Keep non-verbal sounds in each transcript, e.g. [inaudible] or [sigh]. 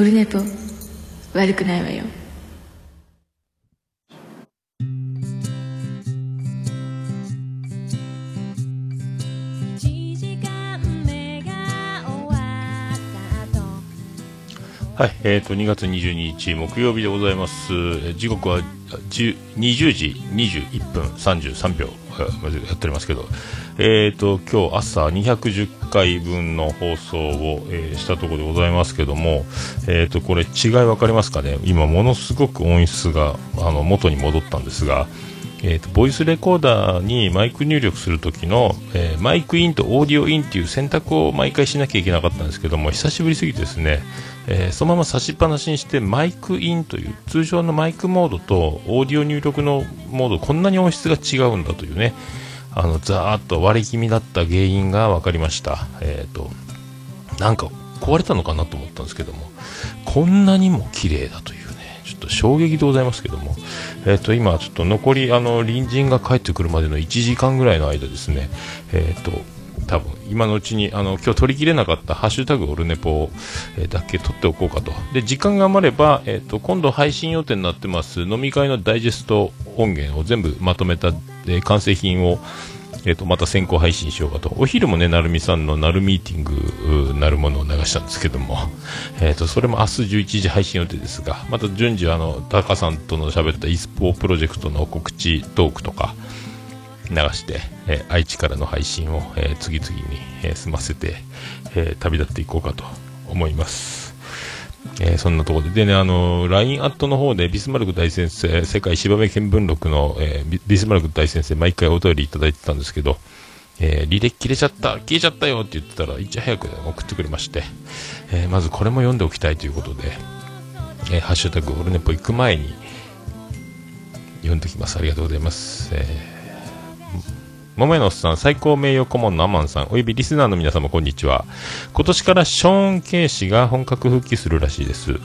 オルネポ悪くないわよはい、えっ、ー、と、2月22日木曜日でございます。時刻は20時21分33秒、やっておりますけど、え、ー、と、今日朝210回分の放送を、えー、したところでございますけども、え、ー、と、これ違い分かりますかね？今ものすごく音質が、あの、元に戻ったんですが、えーと、ボイスレコーダーにマイク入力するときの、えー、マイクインとオーディオインっていう選択を毎回しなきゃいけなかったんですけども久しぶりすぎてですね、えー、そのまま差しっぱなしにしてマイクインという通常のマイクモードとオーディオ入力のモードこんなに音質が違うんだというね。あのザーッと割れ気味だった原因が分かりました、えーと、なんか壊れたのかなと思ったんですけども。こんなにも綺麗だというね。ちょっと衝撃でございますけども、えーと、今ちょっと残りあの隣人が帰ってくるまでの1時間ぐらいの間ですね。えっ、ー、と多分今のうちにあの今日取りきれなかった「ハッシュタグオルネポ」、だけ取っておこうかと。で時間が余れば、えーと、今度配信予定になってます飲み会のダイジェスト音源を全部まとめた、え、完成品をえーと、また先行配信しようかと。お昼もねなるみさんのなるミーティングなるものを流したんですけども、えーと、それも明日11時配信予定ですがまた順次あのタカさんとの喋った e スポープロジェクトの告知トークとか流して、え、愛知からの配信を、え、次々に、え、済ませて、え旅立っていこうかと思います。えそんなところで、でね、あの LINE アットの方でビスマルク大先生、世界芝目見聞録の、えビスマルク大先生、毎回お便りいただいてたんですけど、え履歴切れちゃった、消えちゃったよって言ってたら、いち早く送ってくれまして、えまずこれも読んでおきたいということで、えハッシュタグオルネポ行く前に、読んでおきます。ありがとうございます。えー桃のおっさん、最高名誉顧問のアマンさん、およびリスナーの皆様、こんにちは。今年からショーン・ケイ氏が本格復帰するらしいです。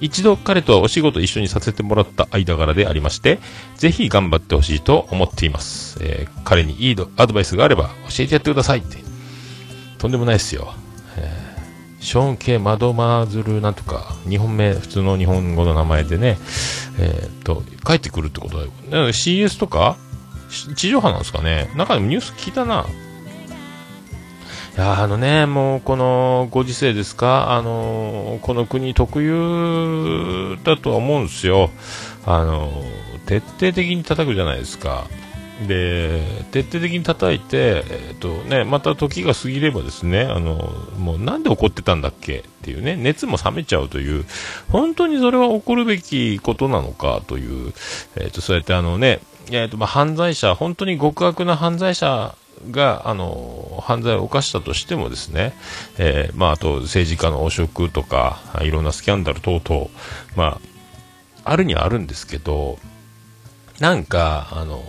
一度彼とはお仕事一緒にさせてもらった間柄でありまして、ぜひ頑張ってほしいと思っています。えー、彼にいいアドバイスがあれば教えてやってくださいって。とんでもないですよ。えー、ショーン・ケイ・マドマーズルなんとか、日本名、普通の日本語の名前でね、えー、っと、帰ってくるってことだよ。CS とか地上波なんですかね中でもニュース聞いたな。いやあのね、もうこのご時世ですか、あのこの国特有だとは思うんですよ。あの徹底的に叩くじゃないですか。で徹底的に叩いて、えーとね、また時が過ぎればですねあのもうなんで怒ってたんだっけ？っていうね熱も冷めちゃうという本当にそれは起こるべきことなのかという、えーとそうやってあのねえーとまあ、犯罪者、本当に極悪な犯罪者があの犯罪を犯したとしてもですね、えー、まあ、あと政治家の汚職とかいろんなスキャンダル等々、まあ、あるにはあるんですけどなんかあの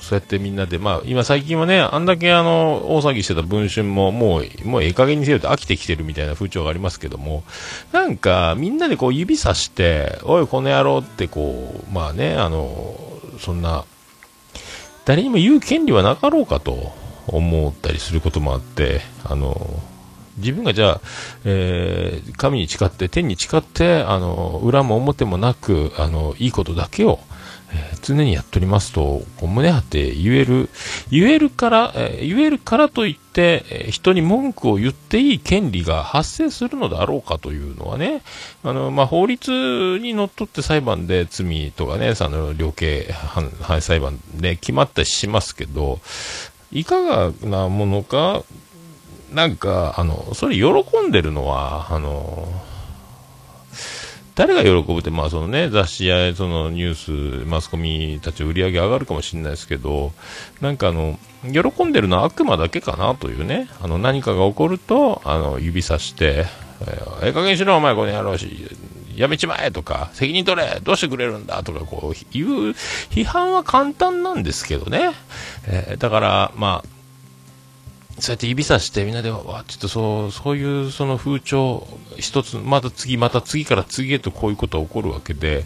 そうやってみんなで、まあ、今最近はね、あんだけあの、大騒ぎしてた文春も、もう、もうええ加減にせよと飽きてきてるみたいな風潮がありますけども、なんか、みんなでこう指さして、おい、この野郎ってこう、まあね、あの、そんな、誰にも言う権利はなかろうかと思ったりすることもあって、あの、自分がじゃあ、えー、神に誓って、天に誓って、あの、裏も表もなく、あの、いいことだけを、えー、常にやっておりますと、こう胸張って言える、言えるから、えー、言えるからといって、人に文句を言っていい権利が発生するのだろうかというのはね、あの、まあ、法律にのっとって裁判で罪とかね、その量刑反反裁判で決まったりしますけど、いかがなものか、なんか、あの、それ喜んでるのは、あの、誰が喜ぶって、まあそのね、雑誌やそのニュース、マスコミたち売り上げ上がるかもしれないですけど、なんかあの、喜んでるのは悪魔だけかなというね、あの何かが起こると、あの、指さして、ええ加減しろ、お前この野郎し、やめちまえとか、責任取れ、どうしてくれるんだとか、こう、言う、批判は簡単なんですけどね。えー、だから、まあ、そうやって指さしてみんなでわちょっとそうそういうその風潮一つまた次また次から次へとこういうことが起こるわけで、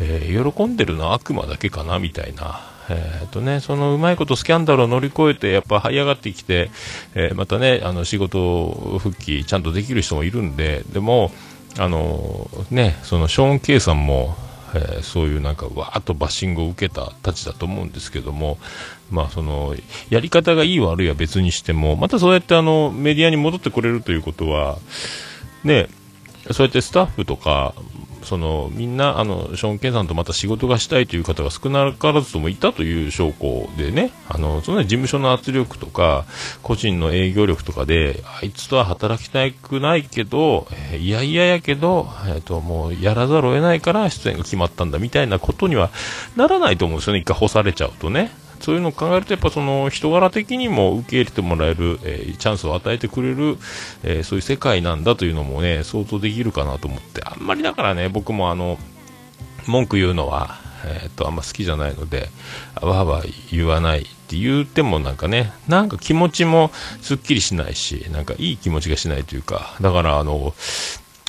えー、喜んでるのは悪魔だけかなみたいな。えーとね、そのうまいことスキャンダルを乗り越えてやっぱ這い上がってきて、えー、またねあの仕事復帰ちゃんとできる人もいるんででもあのね、そのショーン・ケイさんも、えー、そういうなんかわーっとバッシングを受けたたちだと思うんですけども、まあその、やり方がいい悪いは別にしても、またそうやってあの、メディアに戻ってくれるということは、ね、そうやってスタッフとか、そのみんなあのショーン・ケンさんとまた仕事がしたいという方が少なからずともいたという証拠でねあのその事務所の圧力とか個人の営業力とかであいつとは働きたくないけど、えー、いやいややけど、えーと、もうやらざるを得ないから出演が決まったんだみたいなことにはならないと思うんですよね一回干されちゃうとね。そういうのを考えると、やっぱその人柄的にも受け入れてもらえる、えー、チャンスを与えてくれる、えー、そういう世界なんだというのもね、想像できるかなと思って、あんまりだからね、僕もあの、文句言うのは、え、っと、あんま好きじゃないので、わーわー言わないって言ってもなんかね、なんか気持ちもすっきりしないし、なんかいい気持ちがしないというか、だからあの、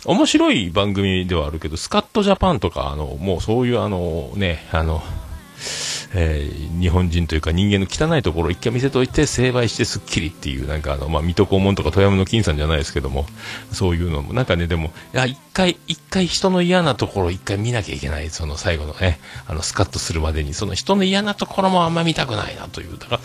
面白い番組ではあるけど、スカットジャパンとか、あの、もうそういうあのね、あの、えー、日本人というか人間の汚いところを一回見せといて成敗してすっきりっていうなんかあの、まあ、水戸黄門とか富山の金さんじゃないですけどもそういうのもなんかねでもいや一回一回人の嫌なところを一回見なきゃいけないその最後のねあのスカッとするまでにその人の嫌なところもあんま見たくないなという。だから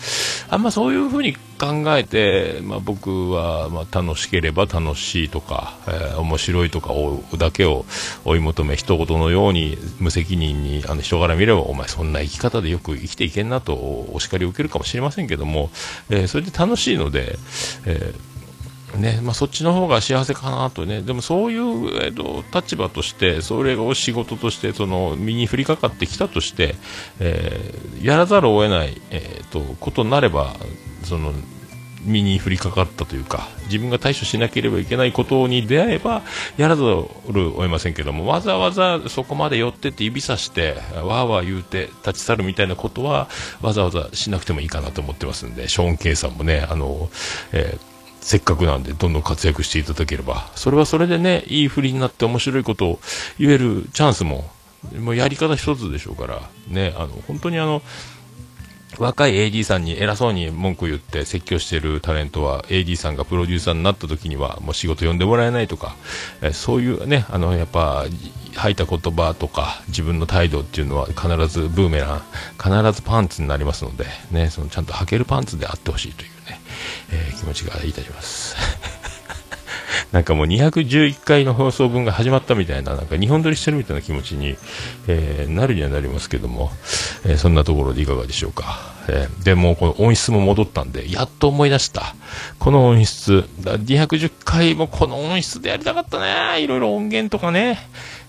あんまそういうふうに考えて、まあ、僕は、まあ、楽しければ楽しいとか、えー、面白いとかだけを追い求め一言のように無責任にあの人から見ればお前そんな生き方でよく生きていけんなとお叱りを受けるかもしれませんけども、え、それで楽しいので、えねまあ、そっちの方が幸せかなとね、でもそういう、えーと、立場として、それを仕事としてその身に降りかかってきたとして、えー、やらざるを得ない、えーとことになれば、その身に降りかかったというか自分が対処しなければいけないことに出会えばやらざるを得ませんけどもわざわざそこまで寄ってって指さしてわーわー言うて立ち去るみたいなことはわざわざしなくてもいいかなと思ってますんでショーン・ケイさんもねあの、えーせっかくなんでどんどん活躍していただければ、それはそれでね、いい振りになって面白いことを言えるチャンスも、もうやり方一つでしょうから、ね、あの、本当にあの、若い AD さんに偉そうに文句言って説教してるタレントは AD さんがプロデューサーになった時にはもう仕事呼んでもらえないとか、えそういうねあのやっぱ吐いた言葉とか自分の態度っていうのは必ずブーメラン必ずパンツになりますのでねそのちゃんと履けるパンツであってほしいというね、えー、気持ちがいたします。なんかもう211回の放送分が始まったみたいな、なんか日本撮りしてるみたいな気持ちに、えー、なるにはなりますけども、えー、そんなところでいかがでしょうか。えー、でもこの音質も戻ったんで、やっと思い出した。この音質、210回もこの音質でやりたかったね。いろいろ音源とかね。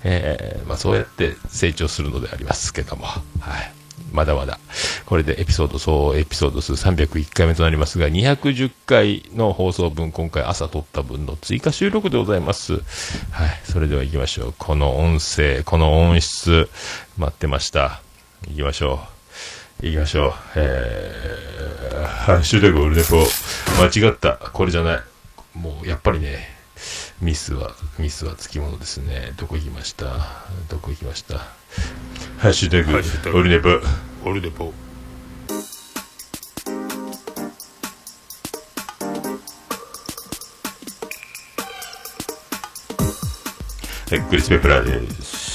えー、まあそうやって成長するのでありますけども。はい。まだまだ。これでエピソード、総エピソード数301回目となりますが、210回の放送分、今回朝撮った分の追加収録でございます。はい。それでは行きましょう。この音声、この音質、待ってました。行きましょう。行きましょう。えー、ハッシュタグオルネポ。間違った。これじゃない。もう、やっぱりね、ミスは、ミスはつきものですね。どこ行きました？どこ行きました？ハッシュタグ、オルネポ。オルネポ。えクリス・ペプラーです。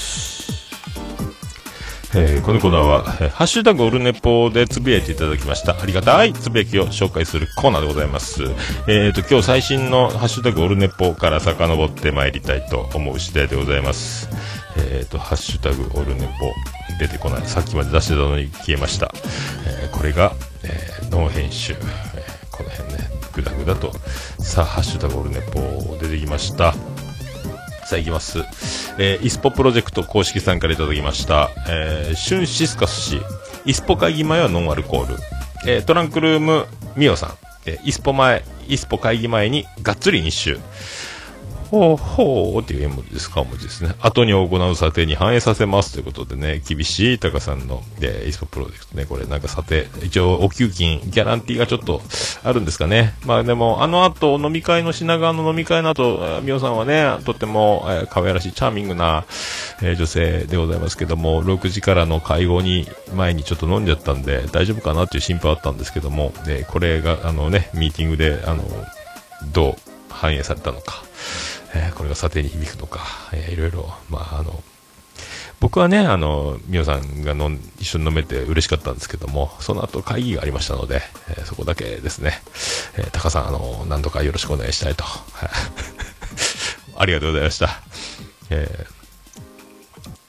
えー、このコーナーは、えー、ハッシュタグオルネポでつぶやいていただきました。ありがたいつぶやきを紹介するコーナーでございます。えっ、ー、と、今日最新のハッシュタグオルネポから遡ってまいりたいと思う次第でございます。えっ、ー、と、ハッシュタグオルネポ出てこない。さっきまで出してたのに消えました。えー、これが、えー、ノー編集。えー、この辺ね、グダグダと。さあ、ハッシュタグオルネポ出てきました。さあ、いきます。えー、イスポプロジェクト公式さんからいただきました。えー、シュンシスカス氏。イスポ会議前はノンアルコール。えー、トランクルームミオさん。えー、イスポ前、イスポ会議前にがっつり日周。ほうほうっていう絵文字ですか、文字ですね。後に行う査定に反映させますということでね、厳しいタカさんの、えー、イスポプロジェクトね、これなんか査定、一応お給金、ギャランティーがちょっとあるんですかね。まあでも、あの後、飲み会の品川の飲み会の後、みおさんはね、とっても、えー、可愛らしい、チャーミングな、えー、女性でございますけども、6時からの会合に、前にちょっと飲んじゃったんで、大丈夫かなっていう心配あったんですけども、で、これが、あのね、ミーティングで、あの、どう反映されたのか。えー、これが査定に響くのか、えー、いろいろ、まあ、あの、僕はね、あの、みおさんがの一緒に飲めて嬉しかったんですけども、その後会議がありましたので、えー、そこだけですね、えー、タカさん、あの、何度かよろしくお願いしたいと。[laughs] ありがとうございました。えー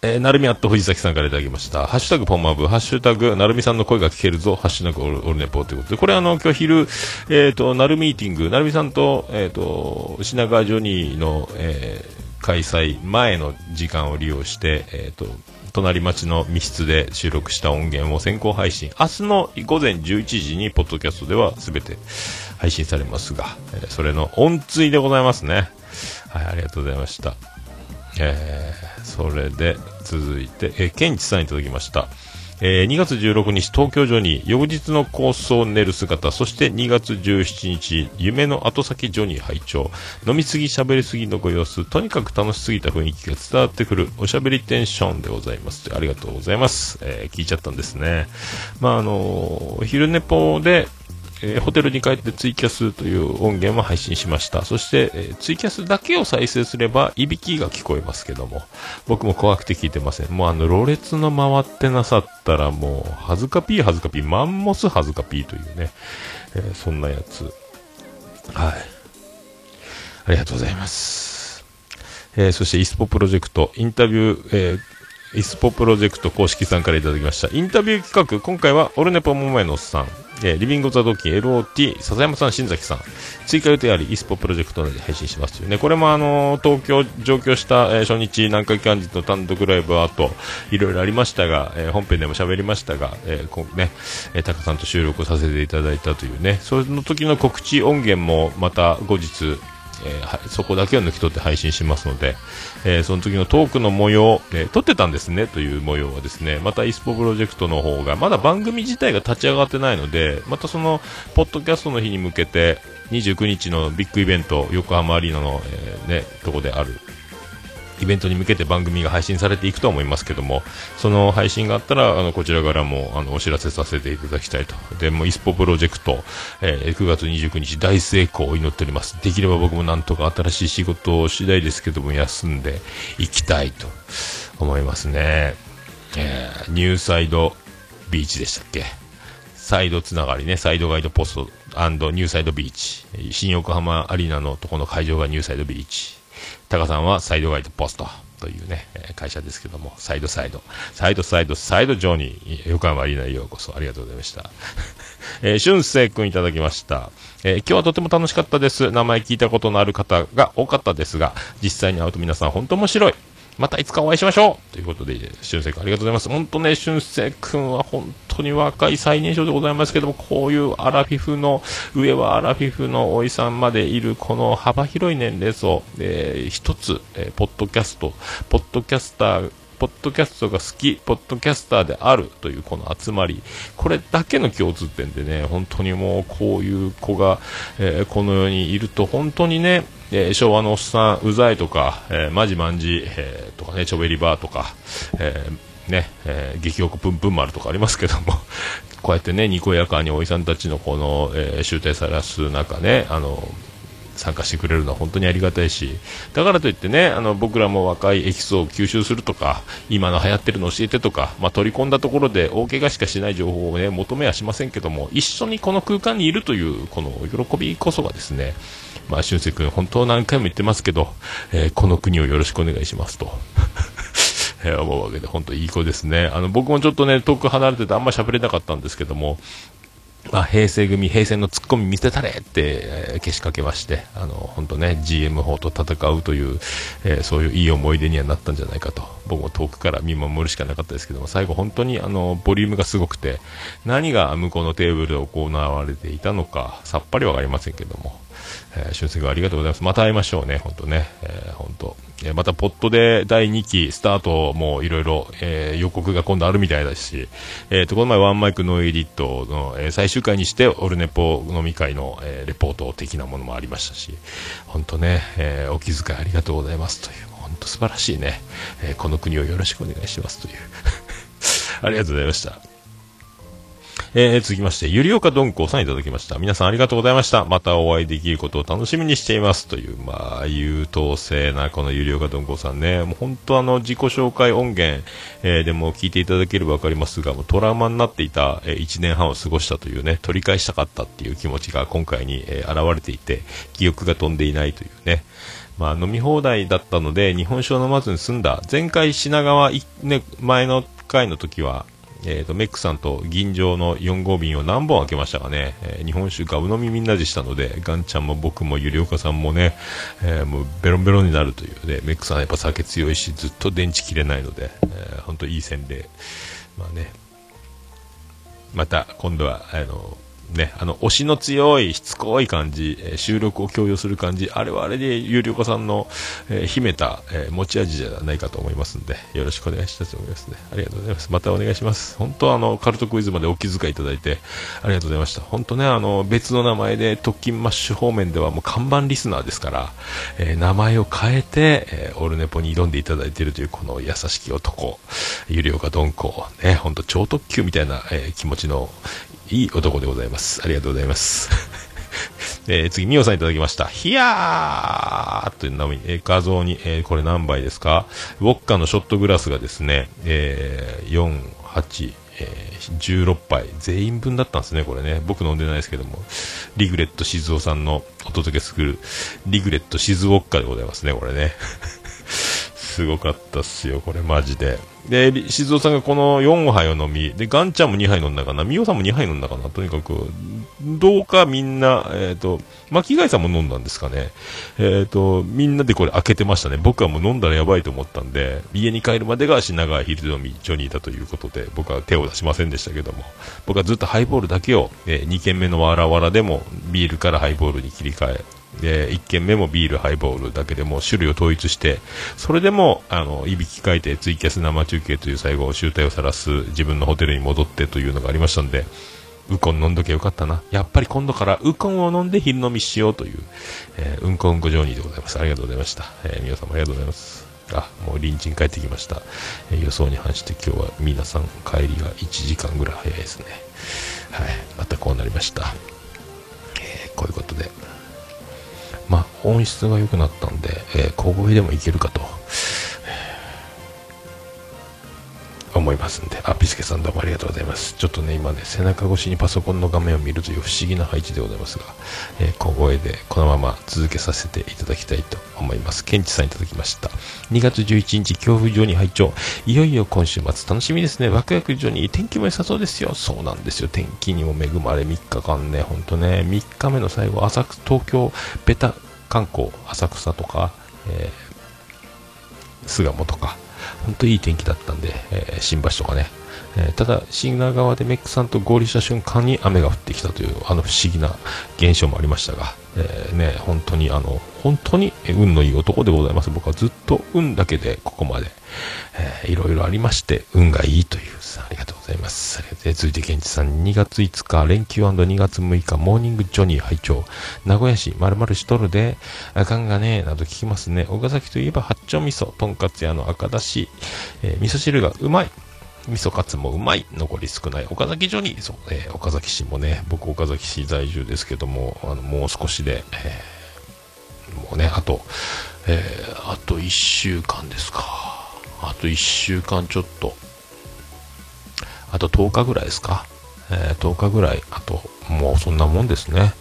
えー、なるみアット藤崎さんからいただきました。ハッシュタグポンマブ、ハッシュタグ、なるみさんの声が聞けるぞ、ハッシュタグオルオルネポということで、これあの、今日昼、えっ、ー、と、なるミーティング、なるみさんと、えっ、ー、と、品川ジョニーの、えー、開催前の時間を利用して、えっ、と、隣町の密室で収録した音源を先行配信。明日の午前11時に、ポッドキャストでは全て配信されますが、えそれの音追でございますね。はい、ありがとうございました。えー、それで、続いて、えー、ケンチさんいただきました。えー、2月16日、東京ジョニー、翌日の構想を練る姿、そして2月17日、夢の後先ジョニー拝聴飲みすぎ、喋りすぎのご様子、とにかく楽しすぎた雰囲気が伝わってくる、おしゃべりテンションでございます。ありがとうございます。えー、聞いちゃったんですね。まあ、あのー、昼寝ぽで、えー、ホテルに帰ってツイキャスという音源も配信しました。そして、えー、ツイキャスだけを再生すれば、いびきが聞こえますけども、僕も怖くて聞いてません。もうあの、ろれつの回ってなさったらもう、はずかピーはずかピー、マンモスはずかピーというね、えー、そんなやつ。はい。ありがとうございます。えー、そして、イスポプロジェクト、インタビュー、えー、イスポプロジェクト公式さんからいただきました。インタビュー企画、今回はオルネポモモエノスさん、えー、リビングザドッキン LOT、笹山さん、新崎さん、追加予定あり、イスポプロジェクトで配信しますというね、これもあのー、東京上京した、えー、初日、南海キャンディーの単独ライブアート、いろいろありましたが、えー、本編でも喋りましたが、えー、こね、えー、タカさんと収録させていただいたというね、その時の告知音源もまた後日、えー、そこだけを抜き取って配信しますので、えー、その時のトークの模様、えー、撮ってたんですねという模様はですね、また e スポプロジェクトの方が、まだ番組自体が立ち上がってないので、またその、ポッドキャストの日に向けて、29日のビッグイベント、横浜アリーナの、えー、ね、とこである、イベントに向けて番組が配信されていくと思いますけども、その配信があったら、あの、こちらからも、あの、お知らせさせていただきたいと。で、も、イスポプロジェクト、えー、9月29日大成功を祈っております。できれば僕もなんとか新しい仕事を次第ですけども、休んでいきたいと思いますね。えー、ニューサイドビーチでしたっけ？サイドつながりね、サイドガイドポストニューサイドビーチ。新横浜アリーナのとこの会場がニューサイドビーチ。タカさんはサイドガイドポストというね、会社ですけども、サイドサイド、サイドサイド、サイド上に、横浜アリーナへようこそ、ありがとうございました。[laughs] えー、俊生く君いただきました。えー、今日はとても楽しかったです。名前聞いたことのある方が多かったですが、実際に会うと皆さん本当面白い。またいつかお会いしましょうということで、俊く君ありがとうございます。本当ね、俊く君は本当に若い最年少でございますけども、こういうアラフィフの、上はアラフィフのおいさんまでいるこの幅広い年齢層、えー、一つ、えー、ポッドキャスト、ポッドキャスター、ポッドキャストが好き、ポッドキャスターであるというこの集まり、これだけの共通点でね、本当にもうこういう子が、えー、この世にいると本当にね、えー、昭和のおっさん、うざいとか、えー、マジマンジ、えー、とかね、チョベリバーとか、えー、ね、えー、激横プンプン丸とかありますけども、こうやってね、にこやかにおじさんたちのこの、えー、集大さらす中ね、あの、参加してくれるのは本当にありがたいし、だからといってね、あの、僕らも若いエキスを吸収するとか、今の流行ってるの教えてとか、まあ、取り込んだところで大怪我しかしない情報をね、求めはしませんけども、一緒にこの空間にいるという、この喜びこそがですね、まあ、俊介君、本当何回も言ってますけど、えー、この国をよろしくお願いしますと。[laughs] え、思うわけで、本当いい子ですね。あの、僕もちょっとね、遠く離れててあんま喋れなかったんですけども、まあ、平成組、平成のツッコミ見せたれって、えー、けしかけまして、あの、本当ね、GM 法と戦うという、えー、そういういい思い出にはなったんじゃないかと、僕も遠くから見守るしかなかったですけども、最後本当にあの、ボリュームがすごくて、何が向こうのテーブルで行われていたのか、さっぱりわかりませんけども、えー、俊介ありがとうございます。また会いましょうね、本当ね。えー、本当。え、また、ポットで第2期スタートもいろいろ、予告が今度あるみたいだし、えー、と、この前ワンマイクノーエディットの、え、最終回にして、オルネポ飲み会の、え、レポート的なものもありましたし、本当ね、えー、お気遣いありがとうございますという、本当素晴らしいね、えー、この国をよろしくお願いしますという。[laughs] ありがとうございました。えー、続きまして、ゆりおかどんこうさんいただきました。皆さんありがとうございました。またお会いできることを楽しみにしています。という、まあ、優等生なこのゆりおかどんこうさんね。もう本当あの、自己紹介音源、えー、でも聞いていただければわかりますが、もうトラウマになっていた、えー、1年半を過ごしたというね、取り返したかったっていう気持ちが今回に、えー、現れていて、記憶が飛んでいないというね。まあ、飲み放題だったので、日本酒を飲まずに済んだ。前回品川、ね、前の回の時は、えーと、メックさんと銀城の4号瓶を何本開けましたかね、えー、日本酒がう飲みみんなでしたのでガンちゃんも僕もゆりおかさんもね、えー、もうベロンベロンになるという。でメックさんはやっぱ酒強いしずっと電池切れないので、えー、本当いい洗礼。まあね。また今度はあのね、あの、推しの強い、しつこい感じ、えー、収録を共有する感じ、あれはあれで、有料子さんの、えー、秘めた、えー、持ち味じゃないかと思いますんで、よろしくお願いしたいと思いますね。ありがとうございます。またお願いします。本当あの、カルトクイズまでお気遣いいただいて、ありがとうございました。本当ね、あの、別の名前で、特勤マッシュ方面ではもう看板リスナーですから、え名前を変えて、えオルネポに挑んでいただいているという、この優しき男、有料かどんこ、ね、本当超特急みたいな、え気持ちのいい男でございます。ありがとうございます。[laughs] えー、次、みおさんいただきました。ひやーという名前えー、画像に、えー、これ何杯ですか？ウォッカのショットグラスがですね、えー、4、8、え、16杯、全員分だったんですね、これね。僕飲んでないですけども、リグレット静雄さんのお届けする、リグレット静ウォッカでございますね、これね。[laughs] すごかったっすよ、これマジで。で、静雄さんがこの4杯を飲み、で、ガンちゃんも2杯飲んだかな、みおさんも2杯飲んだかな、とにかく、どうかみんな、えっ、ー、と、巻貝さんも飲んだんですかね。えっ、ー、と、みんなでこれ開けてましたね。僕はもう飲んだらやばいと思ったんで、家に帰るまでが品川ヒル飲みジョニーだということで、僕は手を出しませんでしたけども、僕はずっとハイボールだけを、えー、2軒目のわらわらでもビールからハイボールに切り替え、で1軒目もビール、ハイボールだけでも種類を統一してそれでもあのいびきかいてツイキャス生中継という最後集大を晒す自分のホテルに戻ってというのがありましたのでウコン飲んどきゃよかったな。やっぱり今度からウコンを飲んで昼飲みしようという、えー、うんこうんこジョニーでございます。ありがとうございました、えー、皆様ありがとうございます。あもう隣人帰ってきました、えー、予想に反して今日は皆さん帰りが1時間ぐらい早いですね。はいまたこうなりました、えこういうことで。まあ、音質が良くなったんで、えー、小声でもいけるかと、思いますんで、あ、ビスケさんどうもありがとうございます。ちょっとね、今ね、背中越しにパソコンの画面を見るという不思議な配置でございますが、えー、小声でこのまま続けさせていただきたいと思います。ケンチさんいただきました。2月11日、強風上に拝聴いよいよ今週末楽しみですね。ワクワク上に天気も良さそうですよ。そうなんですよ。天気にも恵まれ3日間ね、ほんとね、3日目の最後、浅草、東京、ベタ観光、浅草とか、えー、巣鴨とか、本当いい天気だったんで、えー、新橋とかね、えー、ただ、品川でメックさんと合流した瞬間に雨が降ってきたという、あの不思議な現象もありましたが、えー、ね、本当に、あの、本当に運のいい男でございます。僕はずっと運だけでここまで、えー、いろいろありまして、運がいいという、ありがとうございます。続いて、ケンチさん、2月5日、連休 &2 月6日、モーニングジョニー拝聴名古屋市、まるまるしとるで、あかんがね、など聞きますね。岡崎といえば、八丁味噌、とんかつ屋の赤だし、えー、味噌汁がうまい。味噌カツもうまい。残り少ない。岡崎ジョニー。そう、えー、岡崎市もね、僕岡崎市在住ですけども、あの、もう少しで、えー、もうね、あと、えー、あと1週間ですか。あと1週間ちょっと。あと10日ぐらいですか。えー、10日ぐらい。あと、もうそんなもんですね。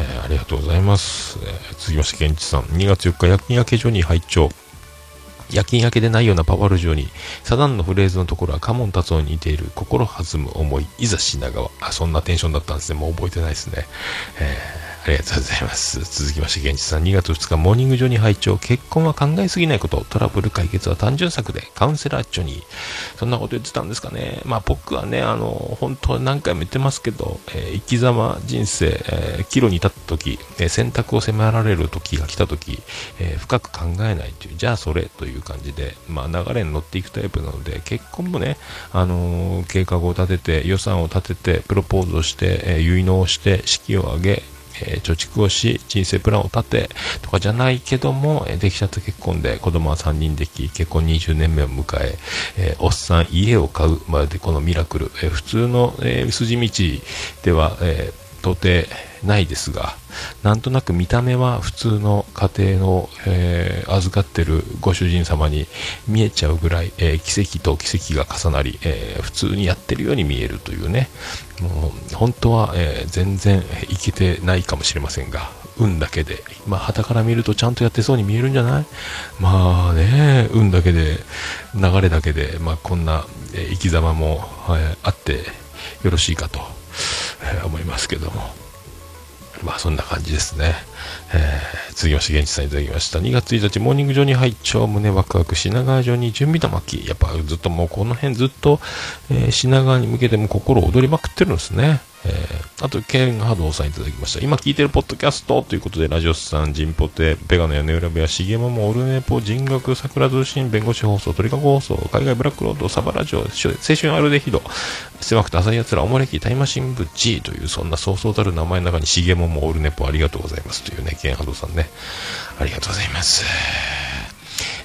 えー、ありがとうございます。えー、続きまして、ケンチさん。2月4日、夜勤明け所に拝聴夜勤明けでないようなパワル城に、サダンのフレーズのところはカモン達夫に似ている心弾む思い、いざ品川。あ、そんなテンションだったんですね。もう覚えてないですね。えーありがとうございます。続きまして、現地さん、2月2日、モーニング上に拝聴結婚は考えすぎないこと、トラブル解決は単純策で、カウンセラージョニー。そんなこと言ってたんですかね。まあ僕はね、あの、本当何回も言ってますけど、えー、生き様、人生、えー、岐路に立った時、え、選択を迫られる時が来た時、え深く考えないという、じゃあそれという感じで、まあ流れに乗っていくタイプなので、結婚もね、あの計画を立てて、予算を立てて、プロポーズをして、え結納をして、式を挙げ、え、貯蓄をし、人生プランを立て、とかじゃないけども、えー、できちゃった結婚で、子供は3人でき、結婚20年目を迎え、え、おっさん家を買うまるでこのミラクル、え、普通の、えー、筋道では、え到底ないですが、なんとなく見た目は普通の家庭の、えー、預かってるご主人様に見えちゃうぐらい、えー、奇跡と奇跡が重なり、えー、普通にやってるように見えるというね、もう本当は、え全然いけてないかもしれませんが、運だけで、まあ、旗から見るとちゃんとやってそうに見えるんじゃない？まあね、運だけで、流れだけで、まあ、こんな、生き様も、えあってよろしいかと。えー、思いますけども。まあそんな感じですね。えー、続きまして、現地さんいただきました。2月1日、モーニング場に入っちゃう胸ワクワク、品川城に準備玉木。やっぱずっともうこの辺ずっと、えー、品川に向けても心躍りまくってるんですね。えー、あと、ケンハードさんいただきました。今聞いてるポッドキャストということで、ラジオスさん、ジンポテ、ペガの屋根裏部屋、シゲモモ、オルネポ、人学、桜通信、弁護士放送、鳥かご放送、海外ブラックロード、サバラジオ、青春アルデヒド、狭くて浅い奴ら、おもれき、タイマシン部 G という、そんなそうそうたる名前の中に、シゲモモ、オルネポ、ありがとうございますというね、ケンハードさんね、ありがとうございます。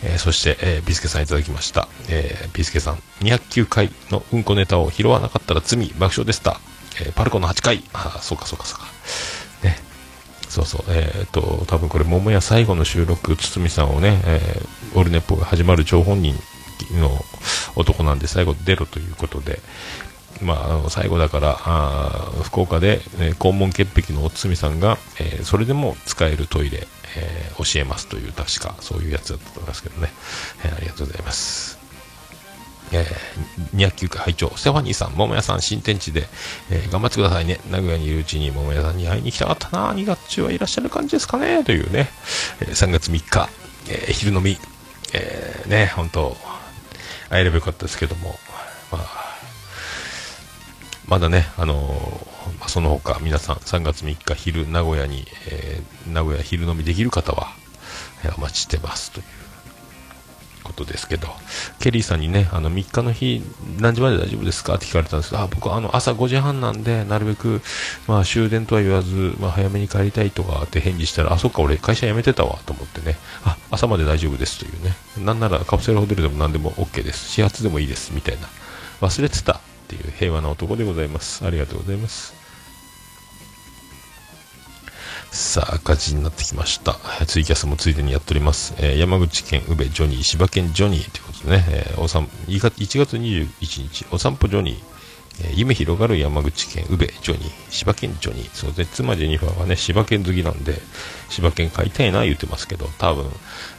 えー、そして、えー、ビスケさんいただきました。えー、ビスケさん、209回のうんこネタを拾わなかったら罪、爆笑でした。えー、パルコの8回。あ、そうかそうかそうか。ね。そうそう。えっ、と、多分これ、桃屋最後の収録、堤さんをね、えー、オルネポが始まる張本人の男なんで最後出ろということで、まあ、最後だからあ福岡で、えー、肛門潔癖のおつみさんが、えー、それでも使えるトイレ、えー、教えますという確かそういうやつだったと思いますけどね、えありがとうございますえー、209回拝聴ステファニーさん、桃屋さん新天地で、えー、頑張ってくださいね。名古屋にいるうちに桃屋さんに会いに行きたかったな。2月中はいらっしゃる感じですかね。というね、えー、3月3日、えー、昼飲み、えー、ね、本当会えればよかったですけども、まあ、まだね、あのー、ま、その他皆さん3月3日昼名古屋に、えー、名古屋昼飲みできる方は、えー、お待ちしてますということですけど、ケリーさんにね、あの3日の日、何時まで大丈夫ですか？って聞かれたんですけど、あ僕あの朝5時半なんで、なるべく、まあ、終電とは言わず、まあ、早めに帰りたいとかって返事したら、あ、そっか、俺、会社辞めてたわと思ってね、あ朝まで大丈夫ですというね、なんならカプセルホテルでも何でも OK です、始発でもいいですみたいな、忘れてたっていう平和な男でございます。ありがとうございます。さあ、赤字になってきました。ツイキャスもついでにやっております。えー、山口県宇部ジョニー、柴犬ジョニーということでね、えー、お散1月21日、お散歩ジョニー、えー、夢広がる山口県宇部ジョニー、柴犬ジョニー、そうで、妻ジェニファーはね、柴犬好きなんで、柴犬飼いたいな言ってますけど、多分、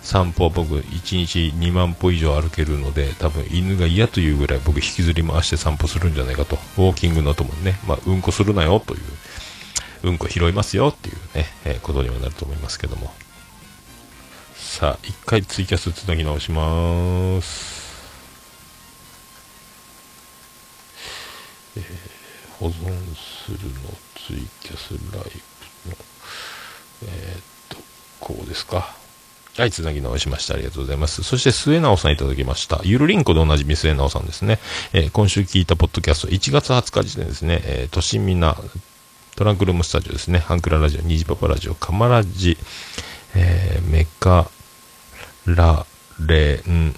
散歩僕、1日2万歩以上歩けるので、多分犬が嫌というぐらい僕引きずり回して散歩するんじゃないかと、ウォーキングのともにね、まあ、うんこするなよという、うんこ拾いますよっていうね、えー、ことにはなると思いますけども。さあ、一回ツイキャスつなぎ直します。えー、保存するのツイキャスライブの、えー、っと、こうですか。はい、つなぎ直しました。ありがとうございます。そして、末直さんいただきました。ゆるりんこでおなじみ末直さんですね。えー、今週聞いたポッドキャスト、1月20日時点ですね、えー、都心みんな、トランクルームスタジオですね。ハンクララジオ、ニジパパラジオ、カマラジ、えー、メカラレン、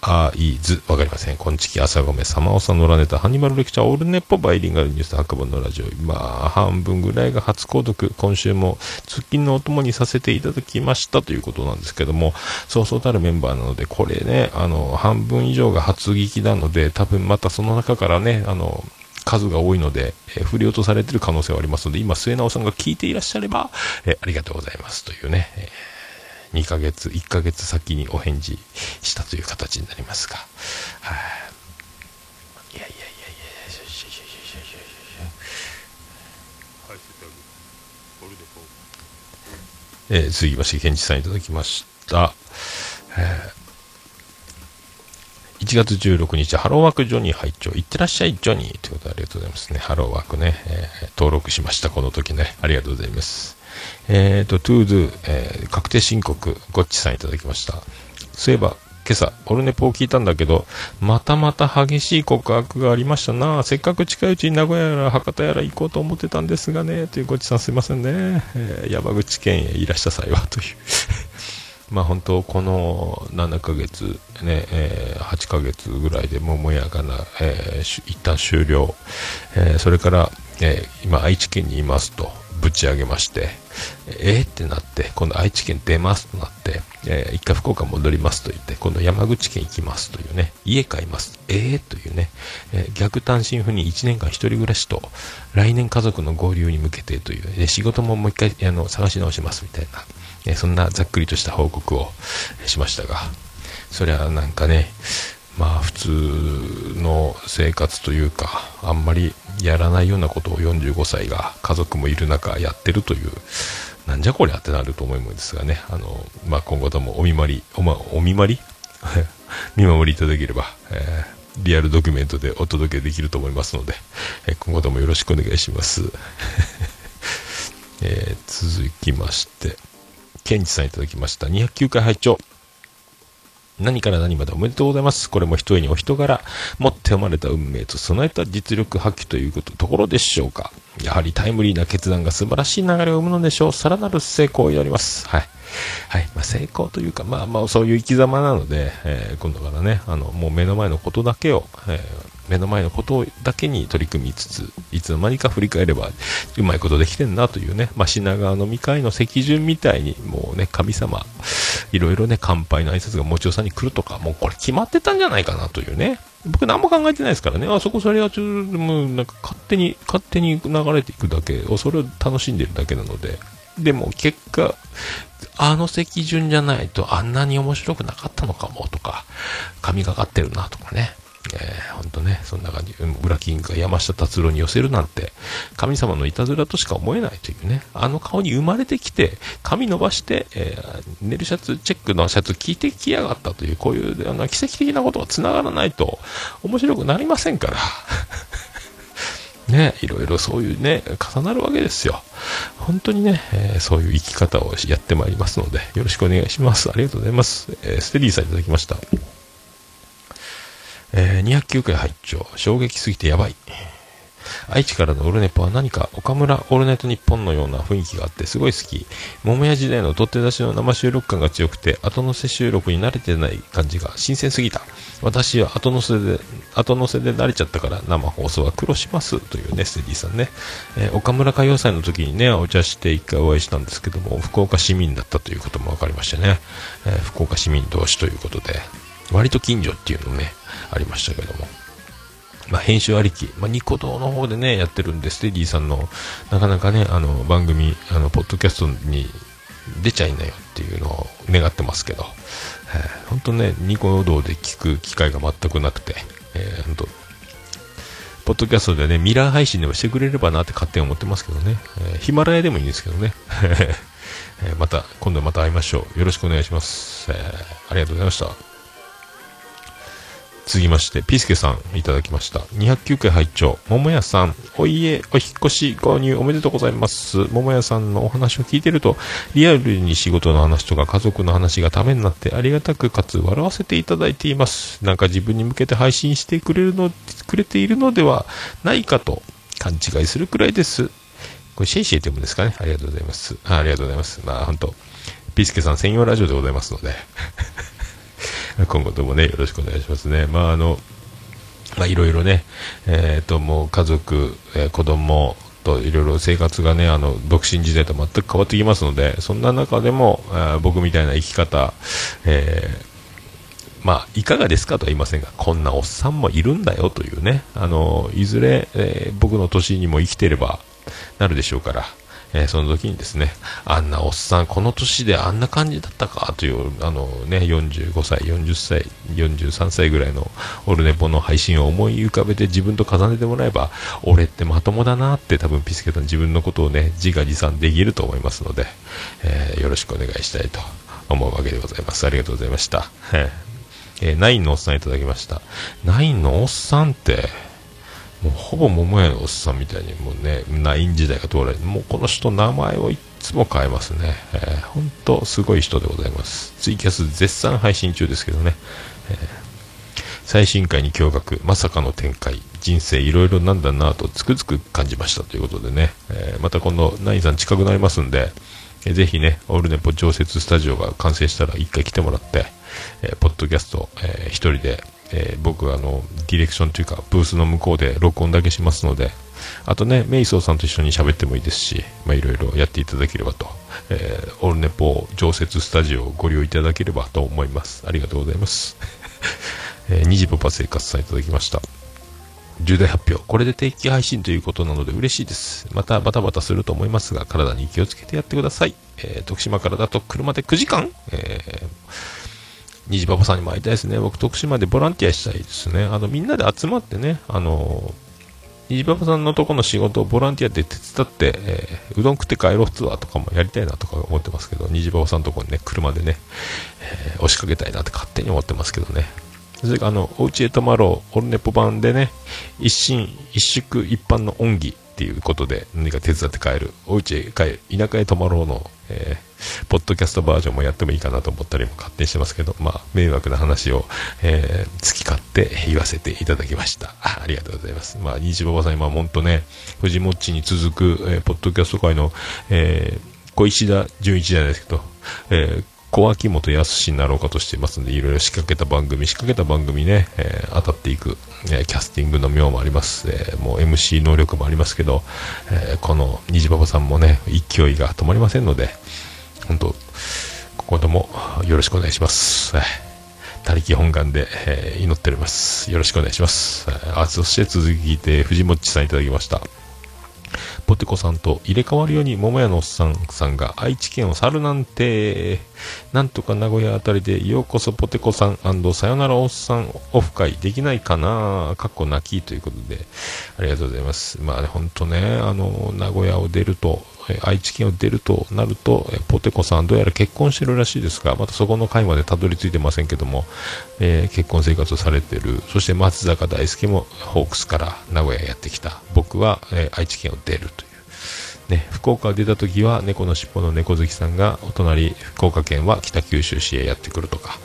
アイズ、わかりません。こんちき、朝ごめ、サマオさんのらネタ、ハニマルレクチャー、オールネッポ、バイリンガルニュース、白本のラジオ。まあ、半分ぐらいが初購読。今週も通勤のお供にさせていただきましたということなんですけども、そうそうたるメンバーなので、これね、あの、半分以上が初聞きなので、多分またその中からね、あの、数が多いので、えー、振り落とされてる可能性はありますので、今、末直さんが聞いていらっしゃれば、えー、ありがとうございますというね、えー、2ヶ月、1ヶ月先にお返事したという形になりますが、はい、いやいやいやいや、えー、続きまして、ケンジさんいただきました。えー1月16日、ハローワークジョニー拝聴いってらっしゃい、ジョニー。ということでありがとうございますね。ハローワークね、えー、登録しました、この時ね。ありがとうございます。えっ、ー、と、トゥードゥ、えー、確定申告、ゴッチさんいただきました。そういえば、今朝、オルネポを聞いたんだけど、またまた激しい告白がありましたな。せっかく近いうちに名古屋やら博多やら行こうと思ってたんですがね、というごちさんすいませんね。えー、山口県へいらした際は、という。まあ本当、この7ヶ月、ね、えー、8ヶ月ぐらいで桃屋がな、えー、一旦終了。えー、それから、えー、今愛知県にいますとぶち上げまして、えー、ってなって、今度愛知県出ますとなって、えー、一回福岡戻りますと言って、今度山口県行きますというね、家買います、えー、というね、えー、逆単身赴任1年間一人暮らしと、来年家族の合流に向けてという、ね、仕事ももう一回あの探し直しますみたいな、えそんなざっくりとした報告をしましたが、そりゃなんかね、まあ普通の生活というか、あんまりやらないようなことを45歳が家族もいる中やってるという、なんじゃこりゃってなると思うんですがね、あの、まあ、今後ともお見舞り、おま、お見舞り [laughs] 見守りいただければ、えー、リアルドキュメントでお届けできると思いますので、え、今後ともよろしくお願いします。[laughs] えー、続きまして、ケンジさんいただきました。209回拝聴何から何までおめでとうございます。これも一重にお人柄、持って生まれた運命と備えた実力発揮ということところでしょうか。やはりタイムリーな決断が素晴らしい流れを生むのでしょう。さらなる成功を祈ります。はい。はい。まあ、成功というか、まあまあ、そういう生き様なので、えー、今度からね、あの、もう目の前のことだけを、えー目の前のことだけに取り組みつつ、いつの間にか振り返れば、うまいことできてんなというね、まあ、品川飲み会の席順みたいに、もうね、神様、いろいろね、乾杯の挨拶がもちおさんに来るとか、もうこれ決まってたんじゃないかなというね。僕何も考えてないですからね。あそこそれはちょっと、もうなんか勝手に、勝手に流れていくだけ、それを楽しんでるだけなので。でも結果、あの席順じゃないとあんなに面白くなかったのかもとか、神がかってるなとかね。えー、ほんとね、そんな感じ、裏キングが山下達郎に寄せるなんて、神様のいたずらとしか思えないというね、あの顔に生まれてきて、髪伸ばして、えー、ネルシャツ、チェックのシャツ着てきやがったという、こういうあの奇跡的なことが繋がらないと、面白くなりませんから。ね、いろいろそういうね、重なるわけですよ。本当にね、えー、そういう生き方をやってまいりますので、よろしくお願いします。ありがとうございます。えー、ステディさんいただきました。えー、209回拝聴衝撃すぎてやばい。愛知からのオルネポは何か岡村オールナイトニッポンのような雰囲気があってすごい好き。桃屋時代の取って出しの生収録感が強くて後乗せ収録に慣れてない感じが新鮮すぎた。私は後乗せで、後乗せで慣れちゃったから生放送は苦労しますというね、ステディさんね。えー、岡村歌謡祭の時にね、お茶して一回お会いしたんですけども、福岡市民だったということも分かりましたね。えー、福岡市民同士ということで、割と近所っていうのね、ありましたけども。まあ、編集ありき、まあ、ニコ動の方でね、やってるんで、ステディさんの、なかなかね、あの、番組、あの、ポッドキャストに出ちゃいなよっていうのを願ってますけど、えー、本当ね、ニコ動で聞く機会が全くなくて、えー、本当ポッドキャストでね、ミラー配信でもしてくれればなって勝手に思ってますけどね、えー、ヒマラヤでもいいんですけどね、[laughs] えー、また、今度また会いましょう。よろしくお願いします。えー、ありがとうございました。続きまして、ピースケさんいただきました。209回拝聴桃屋さん、お家、お引越し、購入おめでとうございます。桃屋さんのお話を聞いてると、リアルに仕事の話とか家族の話がためになってありがたくかつ笑わせていただいています。なんか自分に向けて配信してくれるの、くれているのではないかと勘違いするくらいです。これシェイシェイって読むんですかね？ありがとうございます。あありがとうございます。まあ本当ピースケさん専用ラジオでございますので [laughs] 今後ともね、よろしくお願いしますね。まあ、あの、まあ、いろいろね、えっ、ー、と、もう家族、えー、子供といろいろ生活がね、あの、独身時代と全く変わってきますので、そんな中でも、え僕みたいな生き方、えー、まあ、いかがですか？とは言いませんが、こんなおっさんもいるんだよというね、あの、いずれ、えー、僕の年にも生きてればなるでしょうから、えー、その時にですね、あんなおっさん、この年であんな感じだったかという、あのね、45歳、40歳、43歳ぐらいのオルネポの配信を思い浮かべて自分と重ねてもらえば、俺ってまともだなって多分ピスケさん自分のことをね、自画自賛できると思いますので、えー、よろしくお願いしたいと思うわけでございます。ありがとうございました。えー、ナインのおっさんいただきました。ナインのおっさんって、もうほぼ桃屋のおっさんみたいにもうね、ナイン時代が通られもうこの人名前を言っつも買えますね。えー、本当すごい人でございます。ツイキャス絶賛配信中ですけどね。えー、最新回に驚愕、まさかの展開、人生いろいろなんだなとつくづく感じましたということでね。えー、また今度、ナインさん近くなりますんで、えー、ぜひね、オールネポ常設スタジオが完成したら一回来てもらって、えー、ポッドキャスト、えー、一人で、えー、僕はあの、ディレクションというか、ブースの向こうで録音だけしますので、あとね、メイソーさんと一緒に喋ってもいいですし、いろいろやっていただければと、えー、オールネポ常設スタジオをご利用いただければと思います。ありがとうございます。[laughs] えー、虹パパ生活さんいただきました。重大発表。これで定期配信ということなので嬉しいです。またバタバタすると思いますが、体に気をつけてやってください。えー、徳島からだと車で9時間えー、虹パパさんにも会いたいですね。僕、徳島でボランティアしたいですね。あの、みんなで集まってね、あの虹パパさんのとこの仕事をボランティアで手伝って、えー、うどん食って帰ろうツアーとかもやりたいなとか思ってますけど、虹パパさんのとこにね、車でね、えー、押しかけたいなって勝手に思ってますけどね。それからあの、お家へ泊まろう、オルネポ版でね、一心一宿一般の恩義っていうことで何か手伝って帰る、お家へ帰る、田舎へ泊まろうの、えー、ポッドキャストバージョンもやってもいいかなと思ったりも勝手にしてますけど、まあ、迷惑な話を、えー、好き勝手言わせていただきました。ありがとうございます。まあ、西馬場さん今本当ね、藤もっちに続く、えー、ポッドキャスト界の、えー、小石田純一じゃないですけど、えー、小秋元康になろうかとしていますので、いろいろ仕掛けた番組、仕掛けた番組ね、えー、当たっていく、えー、キャスティングの妙もあります、えー、もう MC 能力もありますけど、えこの虹パパさんもね、勢いが止まりませんので、本当、今後ともよろしくお願いします。他力本願で、え祈っております。よろしくお願いします。あそして続きて、藤もっちさんいただきました。ポテコさんと入れ替わるように桃屋のおっさんさんが愛知県を去るなんて、なんとか名古屋あたりでようこそポテコさんさよならおっさんオフ会できないかなかっこ泣きということで、ありがとうございます。まあね、ほんとね、あの、名古屋を出ると、愛知県を出るとなると、ポテコさんどうやら結婚してるらしいですが、またそこの回までたどり着いてませんけども、えー、結婚生活をされてる、そして松坂大輔もホークスから名古屋やってきた。僕は、えー、愛知県を出るという。ね、福岡出た時は猫のしっぽの猫好きさんがお隣福岡県は北九州市へやってくるとか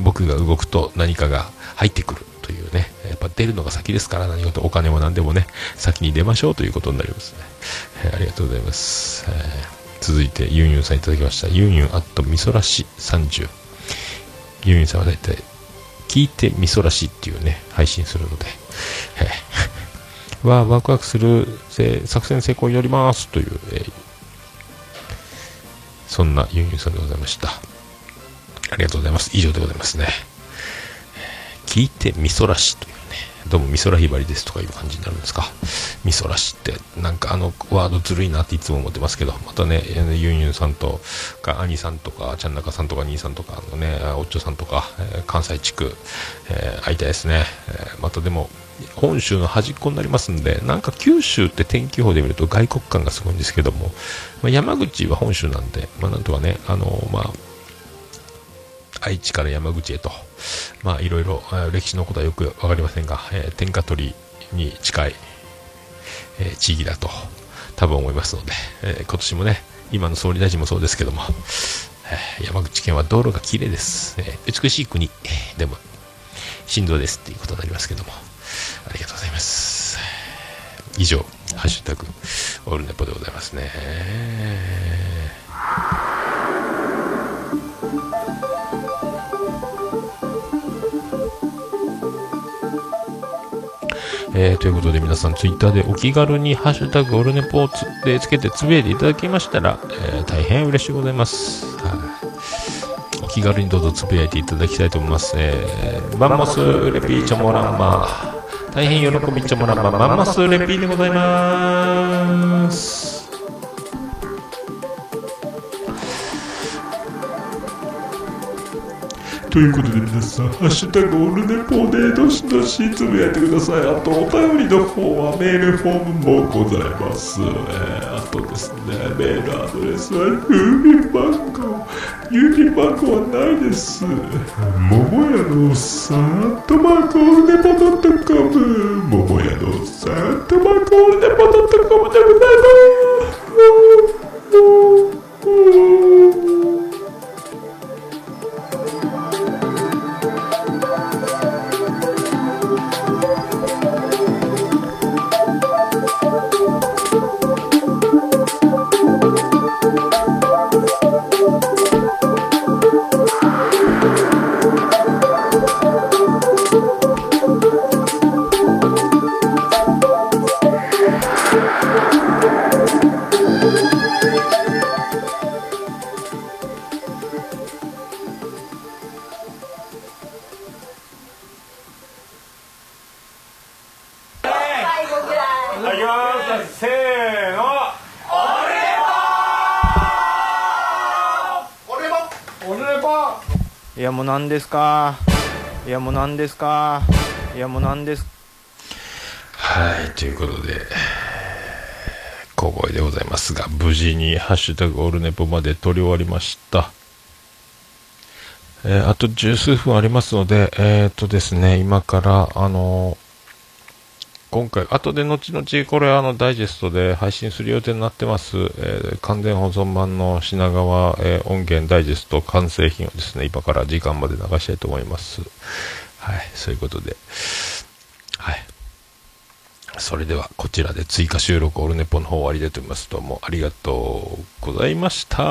僕が動くと何かが入ってくるというねやっぱ出るのが先ですから何事お金も何でもね先に出ましょうということになりますね、えー、ありがとうございます、えー、続いてユンユンさんいただきました。ユンユンアットみそらし30ユンユンさんは大体聞いてみそらしっていうね配信するので、えー、[laughs] わワクワクする作戦成功によります。という、えー、そんなユンユンさんでございました。ありがとうございます。以上でございますね。聞いてみそらしというね、どうも美空ひばりですとかいう感じになるんですか。みそらしって、なんかあのワードずるいなっていつも思ってますけど、またね、ユンユンさんとか、兄さんとか、ちゃんなかさんとか、兄さんとかのね、おっちょさんとか、えー、関西地区、えー、会いたいですね。えー、またでも、本州の端っこになりますんで、なんか九州って天気予報で見ると外国感がすごいんですけども、まあ、山口は本州なんで、まあ、なんとかね、あのまあ、愛知から山口へと、まあ、いろいろ歴史のことはよく分かりませんが、えー、天下取りに近い、えー、地域だと多分思いますので、え、今年もね今の総理大臣もそうですけども、え、山口県は道路が綺麗です、え、美しい国でも振動ですっていうことになりますけどもありがとうございます。以上ハッシュタグオールネポでございますね。えー、ということで皆さんツイッターでお気軽にハッシュタグオルネポをつでつけてつぶやいていただきましたら、えー、大変嬉しいございます。はい、お気軽にどうぞつぶやいていただきたいと思います。えー、バンモスレピーチョモランマ大変喜びチョモランママンモスレピーでございます。ということで皆さん、ハッシュタグオルネポでどしどしつぶやいてください。あと、お便りの方はメールフォームもございます。えー、あとですね、メールアドレスは郵便番号。郵便番号はないです。桃屋のおっさん、トマトオルネポドットコム。桃屋のおっさん、トマトオルネポドットコムでございます。はいせーの。いやもう何ですか。いやもう何ですか。いやもう何です。はいということで小声でございますが無事に「ハッシュタグオルネポ」まで撮り終わりました。えーあと十数分ありますので、えーっとですね、今から、あのー今回、後で後々、これあの、ダイジェストで配信する予定になってます、えー完全保存版の品川、えー音源ダイジェスト完成品をですね、今から時間まで流したいと思います。はい、そういうことで。はい。それでは、こちらで追加収録オルネポの方終わりでと思います。どうもありがとうございました。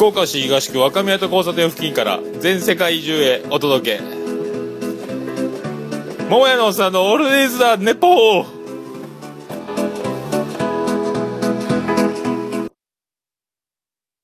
福岡市東区若宮と交差点付近から全世界中へお届け桃屋のおっさんのオールディーズ・だ・ネポー。